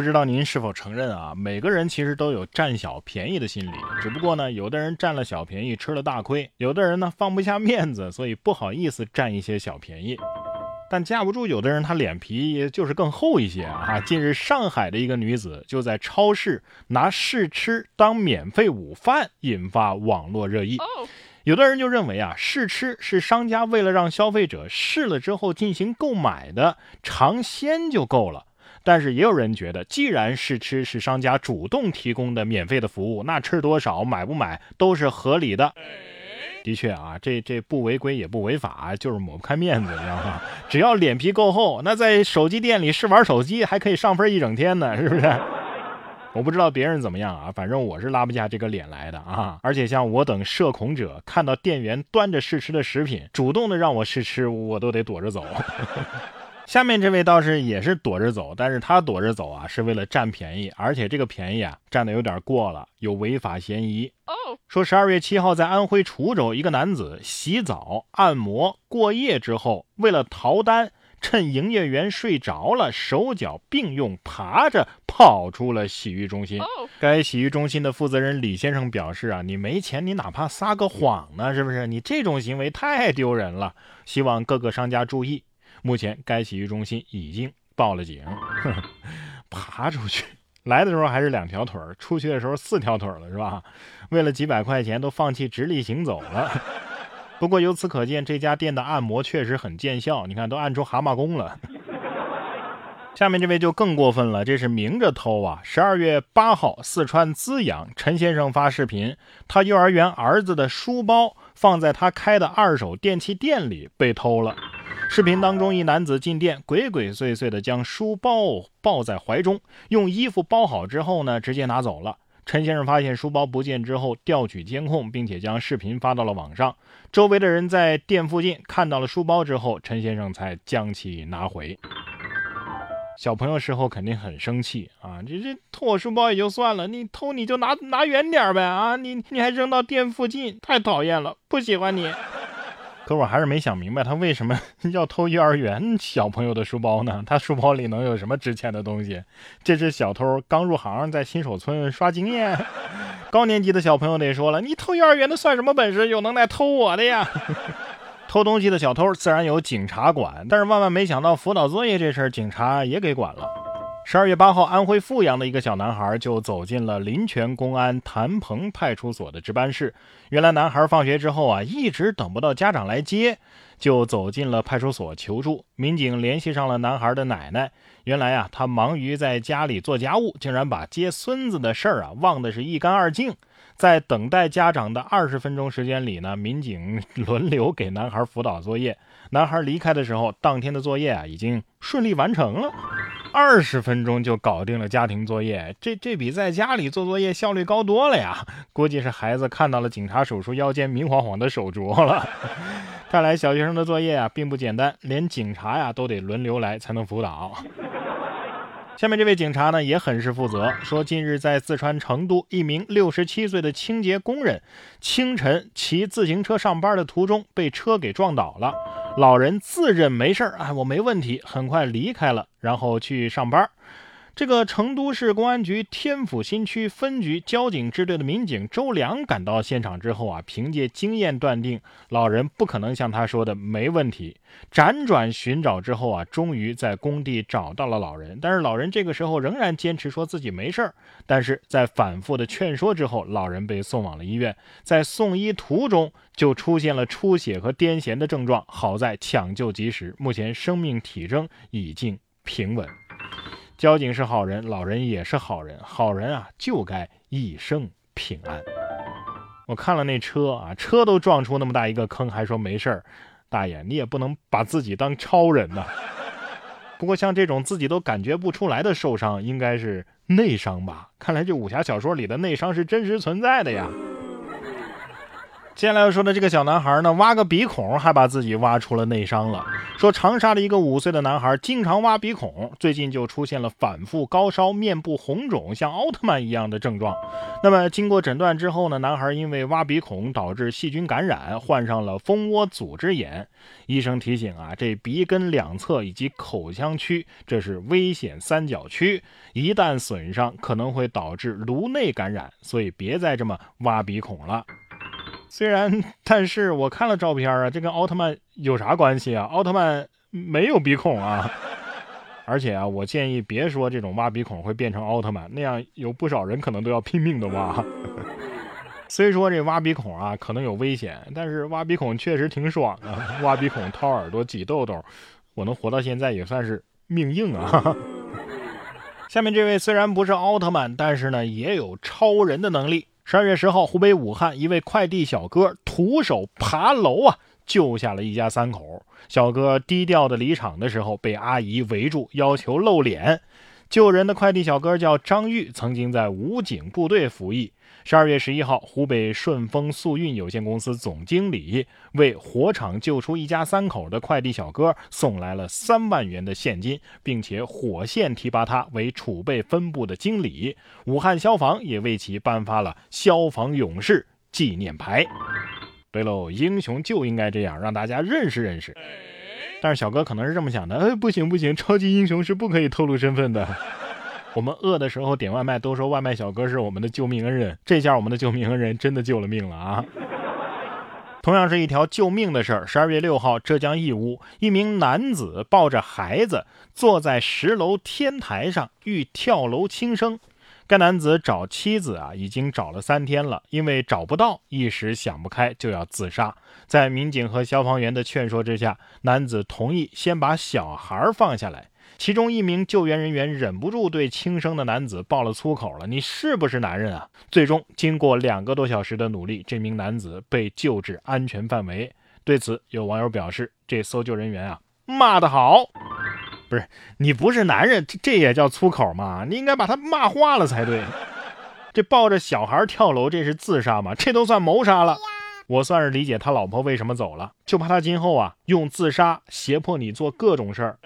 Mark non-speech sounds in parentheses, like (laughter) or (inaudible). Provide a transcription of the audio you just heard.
不知道您是否承认啊？每个人其实都有占小便宜的心理，只不过呢，有的人占了小便宜吃了大亏，有的人呢放不下面子，所以不好意思占一些小便宜。但架不住有的人他脸皮就是更厚一些啊！近日上海的一个女子就在超市拿试吃当免费午饭，引发网络热议。有的人就认为啊，试吃是商家为了让消费者试了之后进行购买的，尝鲜就够了。但是也有人觉得，既然试吃是商家主动提供的免费的服务，那吃多少买不买都是合理的。的确啊，这这不违规也不违法，就是抹不开面子，你知道吗？只要脸皮够厚，那在手机店里试玩手机还可以上分一整天呢，(laughs) 是不是？我不知道别人怎么样啊，反正我是拉不下这个脸来的啊。而且像我等社恐者，看到店员端着试吃的食品，主动的让我试吃，我都得躲着走。(laughs) 下面这位倒是也是躲着走，但是他躲着走啊，是为了占便宜，而且这个便宜啊占的有点过了，有违法嫌疑。说十二月七号在安徽滁州，一个男子洗澡、按摩、过夜之后，为了逃单，趁营业员睡着了，手脚并用爬着跑出了洗浴中心。该洗浴中心的负责人李先生表示啊，你没钱，你哪怕撒个谎呢，是不是？你这种行为太丢人了，希望各个商家注意。目前，该洗浴中心已经报了警。(laughs) 爬出去，来的时候还是两条腿儿，出去的时候四条腿了，是吧？为了几百块钱都放弃直立行走了。不过由此可见，这家店的按摩确实很见效。你看，都按出蛤蟆功了。下面这位就更过分了，这是明着偷啊！十二月八号，四川资阳陈先生发视频，他幼儿园儿子的书包放在他开的二手电器店里被偷了。视频当中，一男子进店，鬼鬼祟祟地将书包抱在怀中，用衣服包好之后呢，直接拿走了。陈先生发现书包不见之后，调取监控，并且将视频发到了网上。周围的人在店附近看到了书包之后，陈先生才将其拿回。小朋友事后肯定很生气啊！这这偷我书包也就算了，你偷你就拿拿远点呗啊！你你还扔到店附近，太讨厌了，不喜欢你。可我还是没想明白，他为什么 (laughs) 要偷幼儿园小朋友的书包呢？他书包里能有什么值钱的东西？这是小偷刚入行，在新手村刷经验。(laughs) 高年级的小朋友得说了，你偷幼儿园的算什么本事？有能耐偷我的呀？(laughs) 偷东西的小偷自然有警察管，但是万万没想到，辅导作业这事儿警察也给管了。十二月八号，安徽阜阳的一个小男孩就走进了临泉公安谭鹏派出所的值班室。原来，男孩放学之后啊，一直等不到家长来接，就走进了派出所求助。民警联系上了男孩的奶奶。原来啊，他忙于在家里做家务，竟然把接孙子的事儿啊忘得是一干二净。在等待家长的二十分钟时间里呢，民警轮流给男孩辅导作业。男孩离开的时候，当天的作业啊已经顺利完成了。二十分钟就搞定了家庭作业，这这比在家里做作业效率高多了呀！估计是孩子看到了警察叔叔腰间明晃晃的手镯了。(laughs) 看来小学生的作业啊并不简单，连警察呀都得轮流来才能辅导。下面这位警察呢也很是负责，说近日在四川成都，一名六十七岁的清洁工人清晨骑自行车上班的途中被车给撞倒了。老人自认没事儿，哎，我没问题，很快离开了，然后去上班。这个成都市公安局天府新区分局交警支队的民警周良赶到现场之后啊，凭借经验断定老人不可能像他说的没问题。辗转寻找之后啊，终于在工地找到了老人。但是老人这个时候仍然坚持说自己没事儿。但是在反复的劝说之后，老人被送往了医院。在送医途中就出现了出血和癫痫的症状，好在抢救及时，目前生命体征已经平稳。交警是好人，老人也是好人，好人啊就该一生平安。我看了那车啊，车都撞出那么大一个坑，还说没事儿，大爷你也不能把自己当超人呐。(laughs) 不过像这种自己都感觉不出来的受伤，应该是内伤吧？看来这武侠小说里的内伤是真实存在的呀。接下来要说的这个小男孩呢，挖个鼻孔还把自己挖出了内伤了。说长沙的一个五岁的男孩经常挖鼻孔，最近就出现了反复高烧、面部红肿，像奥特曼一样的症状。那么经过诊断之后呢，男孩因为挖鼻孔导致细菌感染，患上了蜂窝组织炎。医生提醒啊，这鼻根两侧以及口腔区，这是危险三角区，一旦损伤可能会导致颅内感染，所以别再这么挖鼻孔了。虽然，但是我看了照片啊，这跟奥特曼有啥关系啊？奥特曼没有鼻孔啊！(laughs) 而且啊，我建议别说这种挖鼻孔会变成奥特曼，那样有不少人可能都要拼命的挖。(laughs) 虽说这挖鼻孔啊可能有危险，但是挖鼻孔确实挺爽啊！挖鼻孔、掏耳朵、挤痘痘，我能活到现在也算是命硬啊！(laughs) 下面这位虽然不是奥特曼，但是呢也有超人的能力。十二月十号，湖北武汉一位快递小哥徒手爬楼啊，救下了一家三口。小哥低调的离场的时候，被阿姨围住，要求露脸。救人的快递小哥叫张玉，曾经在武警部队服役。十二月十一号，湖北顺丰速运有限公司总经理为火场救出一家三口的快递小哥送来了三万元的现金，并且火线提拔他为储备分部的经理。武汉消防也为其颁发了消防勇士纪念牌。对喽，英雄就应该这样，让大家认识认识。但是小哥可能是这么想的，哎，不行不行，超级英雄是不可以透露身份的。我们饿的时候点外卖，都说外卖小哥是我们的救命恩人，这下我们的救命恩人真的救了命了啊！同样是一条救命的事儿。十二月六号，浙江义乌一名男子抱着孩子坐在十楼天台上，欲跳楼轻生。该男子找妻子啊，已经找了三天了，因为找不到，一时想不开就要自杀。在民警和消防员的劝说之下，男子同意先把小孩放下来。其中一名救援人员忍不住对轻生的男子爆了粗口了：“你是不是男人啊？”最终，经过两个多小时的努力，这名男子被救至安全范围。对此，有网友表示：“这搜救人员啊，骂得好。”不是你不是男人，这这也叫粗口吗？你应该把他骂花了才对。这抱着小孩跳楼，这是自杀吗？这都算谋杀了。我算是理解他老婆为什么走了，就怕他今后啊用自杀胁迫你做各种事儿。